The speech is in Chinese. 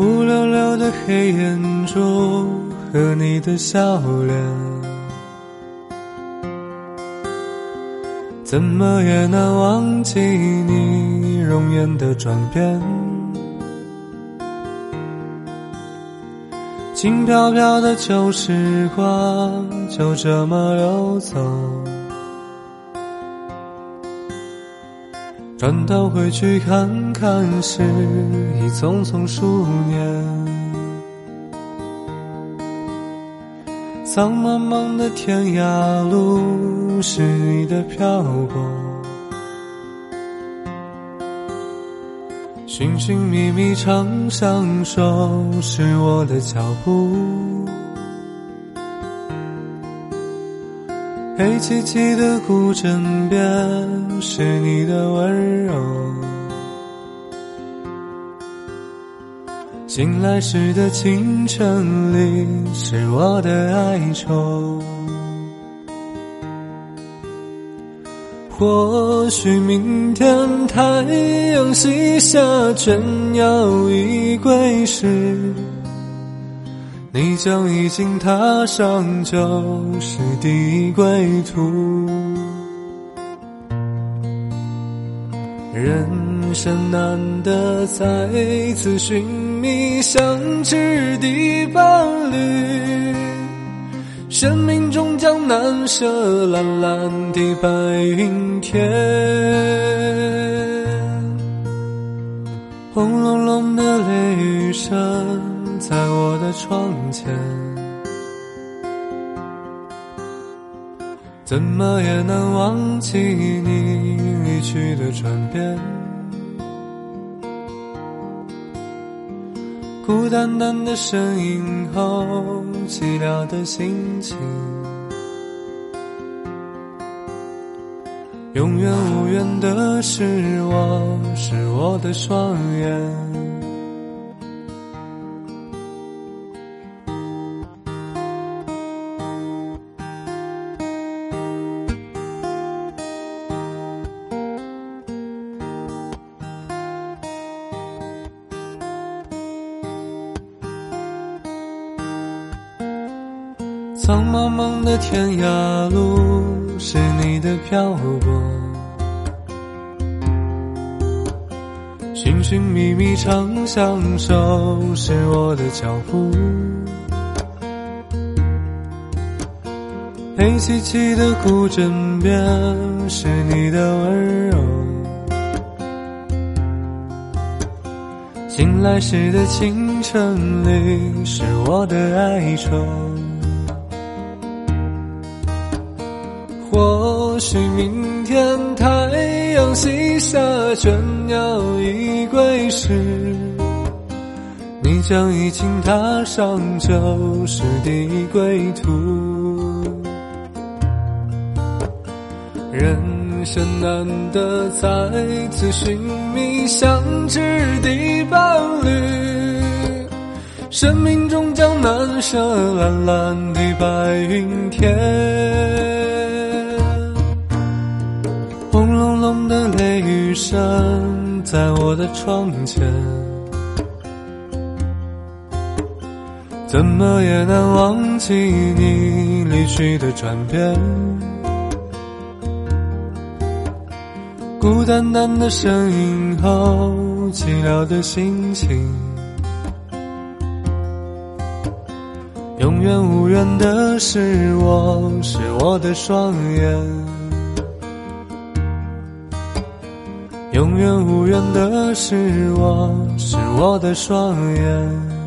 乌溜溜的黑眼珠和你的笑脸，怎么也难忘记你容颜的转变。轻飘飘的旧时光就这么溜走，转头回去看看时，已匆匆数年。苍茫茫的天涯路，是你的漂泊；寻寻觅觅长相守，是我的脚步。黑漆漆的古镇边，是你的温柔。醒来时的清晨里，是我的哀愁。或许明天太阳西下，倦鸟已归时，你将已经踏上旧时的归途。人生难得再次寻觅相知的伴侣，生命终将难舍蓝蓝的白云天。轰隆隆的雷雨声在我的窗前，怎么也难忘记你离去的转变。孤单单的身影后，寂寥的心情，永远无缘的是我，是我的双眼。苍茫茫的天涯路，是你的漂泊；寻寻觅觅长相守，是我的脚步。黑漆漆的古镇边，是你的温柔。醒来时的清晨里，是我的哀愁。或许明天太阳西下，倦鸟已归时，你将已经踏上旧时的归途。人生难得再次寻觅相知的伴侣，生命终将难舍蓝蓝的白云天。的雷雨声在我的窗前，怎么也难忘记你离去的转变。孤单单的身影后，寂寥的心情，永远无缘的是我，是我的双眼。永远无缘的是我，是我的双眼。